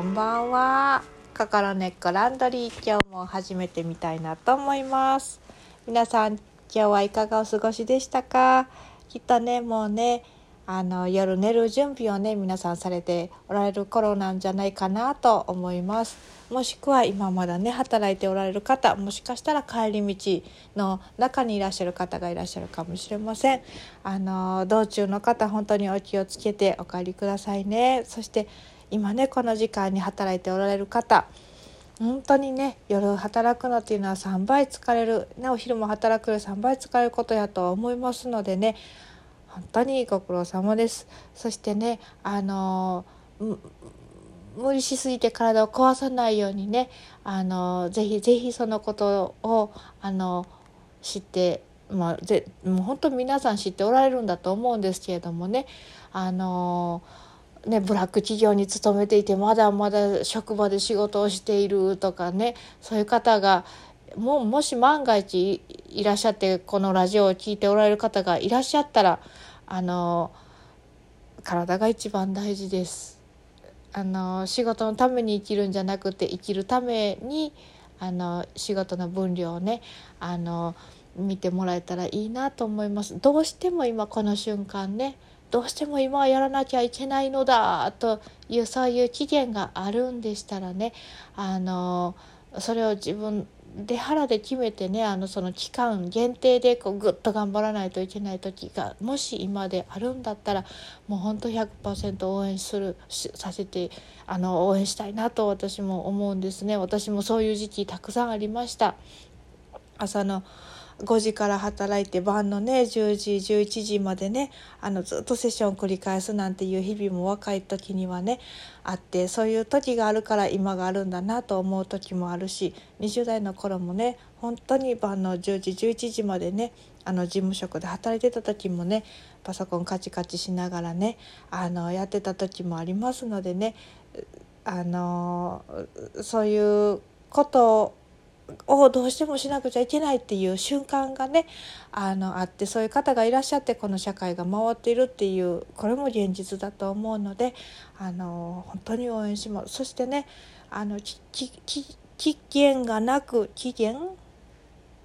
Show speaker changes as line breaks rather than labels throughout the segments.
こんばんは。心根っこランドリー今日も始めてみたいなと思います。皆さん今日はいかがお過ごしでしたか？きっとねもうねあの夜寝る準備をね皆さんされておられる頃なんじゃないかなと思います。もしくは今まだね働いておられる方もしかしたら帰り道の中にいらっしゃる方がいらっしゃるかもしれません。あの道中の方本当にお気をつけてお帰りくださいね。そして今ねこの時間に働いておられる方本当にね夜働くのっていうのは3倍疲れる、ね、お昼も働くより3倍疲れることやと思いますのでね本当にご苦労様です。そしてねあの無理しすぎて体を壊さないようにねあのぜひぜひそのことをあの知ってまあ、ぜもう本当皆さん知っておられるんだと思うんですけれどもねあのねブラック企業に勤めていてまだまだ職場で仕事をしているとかねそういう方がももし万が一いらっしゃってこのラジオを聴いておられる方がいらっしゃったらあの体が一番大事です。あの仕事のために生きるんじゃなくて生きるためにあの仕事の分量をねあの見てもらえたらいいなと思います。どうしても今この瞬間ねどうしても今はやらなきゃいけないのだというそういう期限があるんでしたらねあのそれを自分で腹で決めてねあのその期間限定でこうぐっと頑張らないといけない時がもし今であるんだったらもうほんと100%応援するさせてあの応援したいなと私も思うんですね。私もそういう時期たくさんありました。朝の5時から働いて晩のね10時11時までねあのずっとセッションを繰り返すなんていう日々も若い時にはねあってそういう時があるから今があるんだなと思う時もあるし20代の頃もね本当に晩の10時11時までねあの事務職で働いてた時もねパソコンカチカチしながらねあのやってた時もありますのでねあのそういうことををどうしてもしなくちゃいけないっていう瞬間がねあのあってそういう方がいらっしゃってこの社会が回っているっていうこれも現実だと思うのであの本当に応援します。そしてねあの期限がなく期限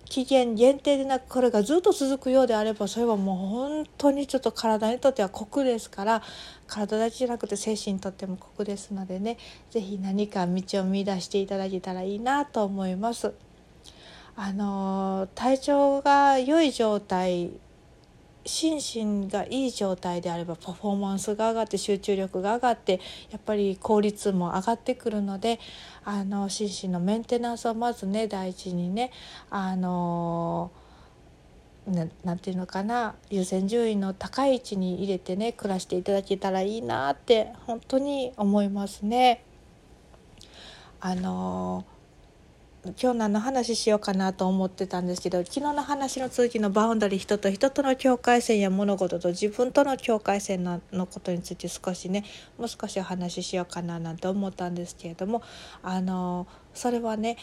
期限限定でなくこれがずっと続くようであればそれはもう本当にちょっと体にとっては酷ですから体だけじゃなくて精神にとっても酷ですのでね是非何か道を見出していただけたらいいなと思います。あの体調が良い状態心身がいい状態であればパフォーマンスが上がって集中力が上がってやっぱり効率も上がってくるのであの心身のメンテナンスをまずね第一にねあのななんていうのかな優先順位の高い位置に入れてね暮らしていただけたらいいなって本当に思いますね。あの今日何の話しようかなと思ってたんですけど昨日の話の続きのバウンダリー人と人との境界線や物事と自分との境界線ののことについて少しねもう少しお話ししようかななんて思ったんですけれどもあのそれはね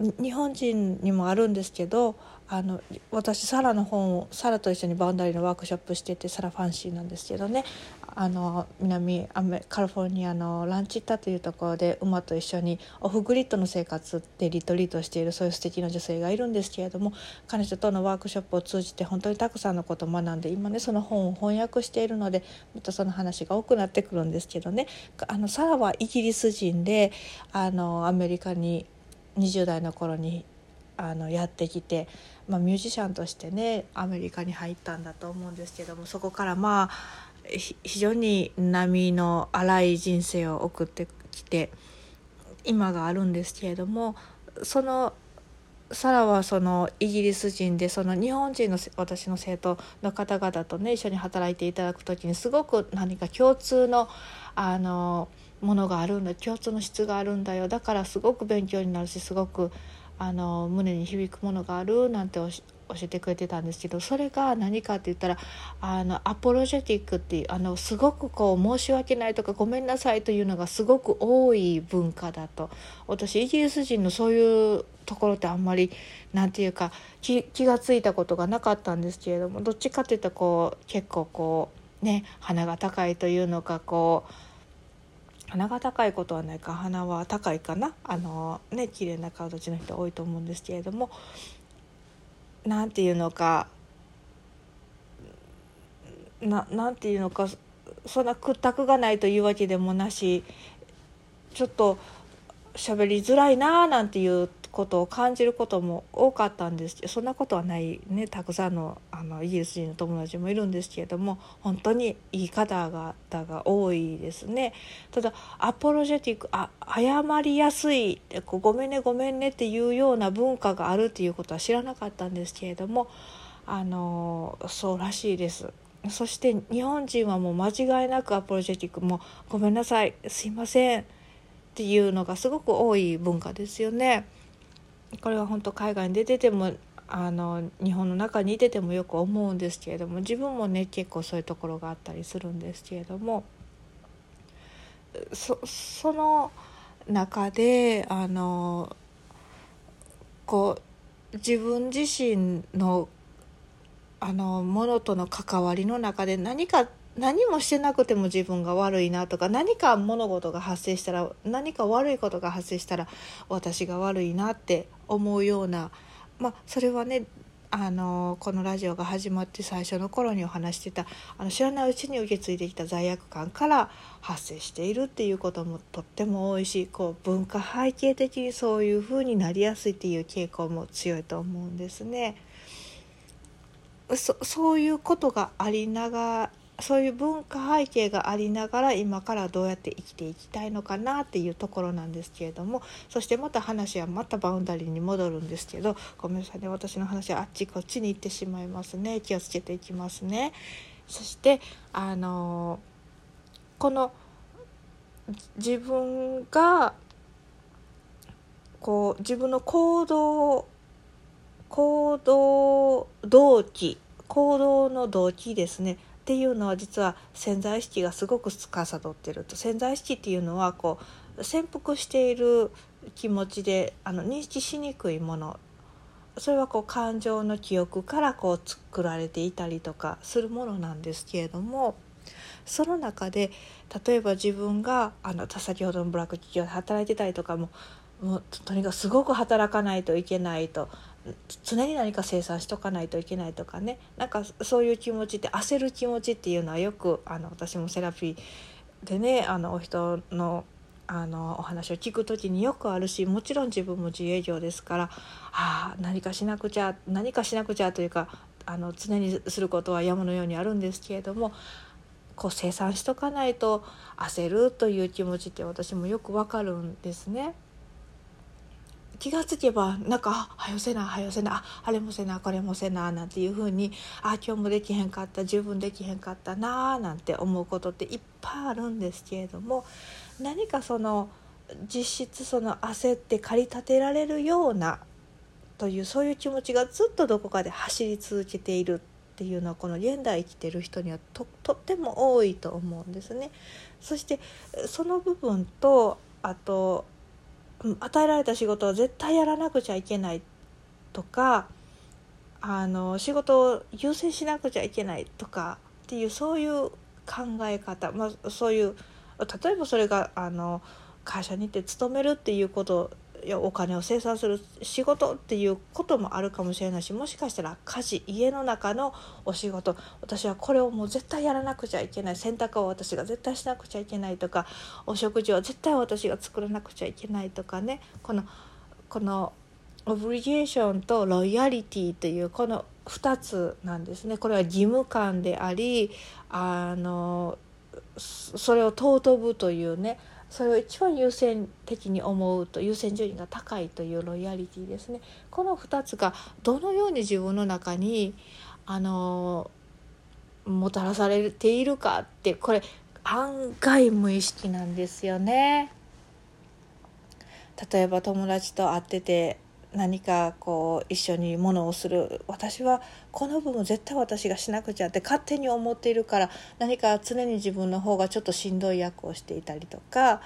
日本人にもあるんですけどあの私サラの本をサラと一緒にバウンダリーのワークショップしててサラファンシーなんですけどね。あの南アメカリフォルニアのランチッタというところで馬と一緒にオフグリッドの生活でリトリートしているそういう素敵な女性がいるんですけれども彼女とのワークショップを通じて本当にたくさんのことを学んで今ねその本を翻訳しているのでまたその話が多くなってくるんですけどね。あのサラはイギリス人であのアメリカに20代の頃にあのやってきて、まあ、ミュージシャンとしてねアメリカに入ったんだと思うんですけどもそこからまあ非常に波の荒い人生を送ってきて今があるんですけれどもそのサラはそのイギリス人でその日本人の私の生徒の方々とね一緒に働いていただく時にすごく何か共通のあのものがあるんだ。共通の質があるんだよ。だからすごく勉強になるしすごくあの胸に響くものがあるなんてお教えてくれてたんですけどそれが何かって言ったらあのアポロジェティックっていうあのすごくこう申し訳ないとかごめんなさいというのがすごく多い文化だと。私イギリス人のそういうところってあんまり何て言うか気が付いたことがなかったんですけれどもどっちかっていうとこう結構こうね鼻が高いというのかこう鼻が高いことはないか鼻は高いかなあのね綺麗な顔立ちの人多いと思うんですけれどもなんていうのかななんていうのかそんな屈託がないというわけでもなしちょっと喋りづらいなあなんていうことを感じることも多かったんですけどそんなことはないねたくさんのあのイギリス人の友達もいるんですけれども本当にいい方々が多いですね。ただアポロジェティックあ謝りやすいごめんねごめんねっていうような文化があるっていうことは知らなかったんですけれどもあのそうらしいです。そして日本人はもう間違いなくアポロジェティックもごめんなさいすいませんっていうのがすごく多い文化ですよね。これは本当海外に出ててもあの日本の中にいててもよく思うんですけれども自分もね結構そういうところがあったりするんですけれどもそその中であのこう自分自身のあのものとの関わりの中で何か何もしてなくても自分が悪いなとか何か物事が発生したら何か悪いことが発生したら私が悪いなって思うようなまあそれはねあのこのラジオが始まって最初の頃にお話してたあの知らないうちに受け継いできた罪悪感から発生しているっていうこともとっても多いしこう文化背景的にそういうふうになりやすいっていう傾向も強いと思うんですね。そそういうことがありながそういう文化背景がありながら今からどうやって生きていきたいのかなっていうところなんですけれどもそしてまた話はまたバウンダリーに戻るんですけどごめんなさいね私の話はあっちこっちに行ってしまいますね気をつけていきますね。そしてあのこの自分がこう自分の行動行動動機行動の動機ですねっていうのは実は潜在意識がすごく司ってると。潜在意識っていうのはこう潜伏している気持ちであの認識しにくいもの。それはこう感情の記憶からこう作られていたりとかするものなんですけれども。その中で例えば自分があの先ほどのブラック企業で働いてたりとかももうとにかくすごく働かないといけないと。常に何か生産しとかないといけないとかねなんかそういう気持ちって焦る気持ちっていうのはよくあの私もセラピーでねあのお人のあのお話を聞く時によくあるしもちろん自分も自営業ですからあ何かしなくちゃ何かしなくちゃというかあの常にすることは山のようにあるんですけれどもこう生産しとかないと焦るという気持ちって私もよくわかるんですね。気がつけばなんか「はよせなはよせなあれもせなこれもせな」なんていうふうに「あ今日もできへんかった十分できへんかったな」なんて思うことっていっぱいあるんですけれども何かその実質その焦って駆り立てられるようなというそういう気持ちがずっとどこかで走り続けているっていうのはこの現代生きてる人にはととっても多いと思うんですね。そしてその部分とあと与えられた仕事は絶対やらなくちゃいけないとかあの仕事を優先しなくちゃいけないとかっていうそういう考え方、まあ、そういう例えばそれがあの会社に行って勤めるっていうことお金を生産する仕事っていうこともあるかもしれないしもしかしたら家事家の中のお仕事。私はこれをもう絶対やらなくちゃいけない洗濯を私が絶対しなくちゃいけないとかお食事は絶対私が作らなくちゃいけないとかね。このこのオブリゲーションとロイヤリティというこの2つなんですね。これは義務感でありあのそれを尊ぶというねそれを一番優先的に思うと優先順位が高いというロイヤリティですねこの2つがどのように自分の中にあのもたらされているかってこれ案外無意識なんですよね。例えば友達と会ってて何かこう一緒にものをする。私はこの部分絶対私がしなくちゃって勝手に思っているから何か常に自分の方がちょっとしんどい役をしていたりとか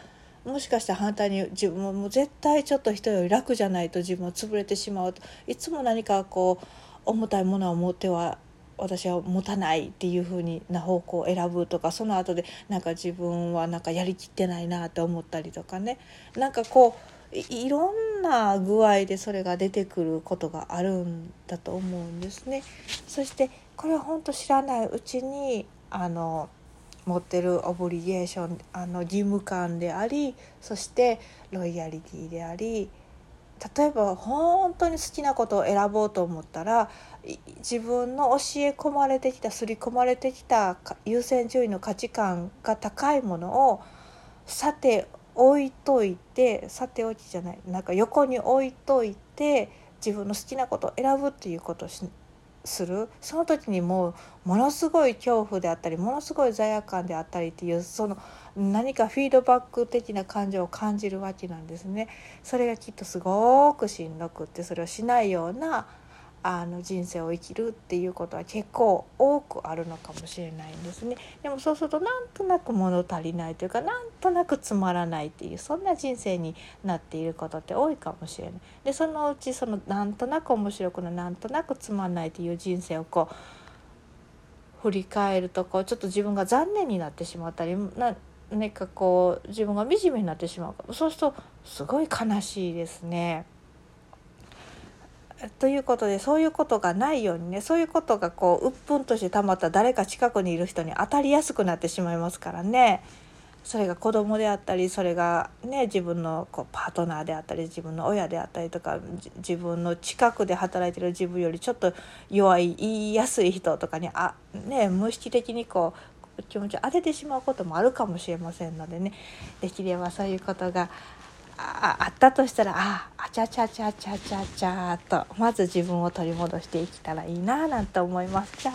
もしかしたら反対に自分ももう絶対ちょっと人より楽じゃないと自分は潰れてしまうといつも何かこう重たいものを持っては私は持たないっていう風にな方向を選ぶとかその後でなんか自分はなんかやりきってないなって思ったりとかね。なんかこういろんな具合でそれが出てくることがあるんだと思うんですね。そしてこれは本当知らないうちにあの持ってるオブリゲーションあの義務感でありそしてロイヤリティであり例えば本当に好きなことを選ぼうと思ったら自分の教え込まれてきた刷り込まれてきた優先順位の価値観が高いものをさて置いといてさておきじゃないなんか横に置いといて自分の好きなことを選ぶっていうことをするその時にもうものすごい恐怖であったりものすごい罪悪感であったりっていうその何かフィードバック的な感情を感じるわけなんですね。それがきっとすごくしんどくってそれをしないようなあの人生を生きるっていうことは結構多くあるのかもしれないんですね。でもそうするとなんとなく物足りないというかなんとなくつまらないっていうそんな人生になっていることって多いかもしれない。でそのうちそのなんとなく面白くないなんとなくつまらないっていう人生をこう振り返るとこうちょっと自分が残念になってしまったりな何かこう自分が惨めになってしまうそうするとすごい悲しいですね。ということでそういうことがないようにねそういうことがこう鬱憤としてたまった誰か近くにいる人に当たりやすくなってしまいますからね。それが子供であったりそれがね自分のこうパートナーであったり自分の親であったりとか自分の近くで働いてる自分よりちょっと弱い言いやすい人とかにあ、ね、無意識的にこう気持ちを当ててしまうこともあるかもしれませんのでね。できればそういうことがああったとしたらああちゃちゃちゃちゃちゃちゃとまず自分を取り戻していけたらいいななんて思います。じゃ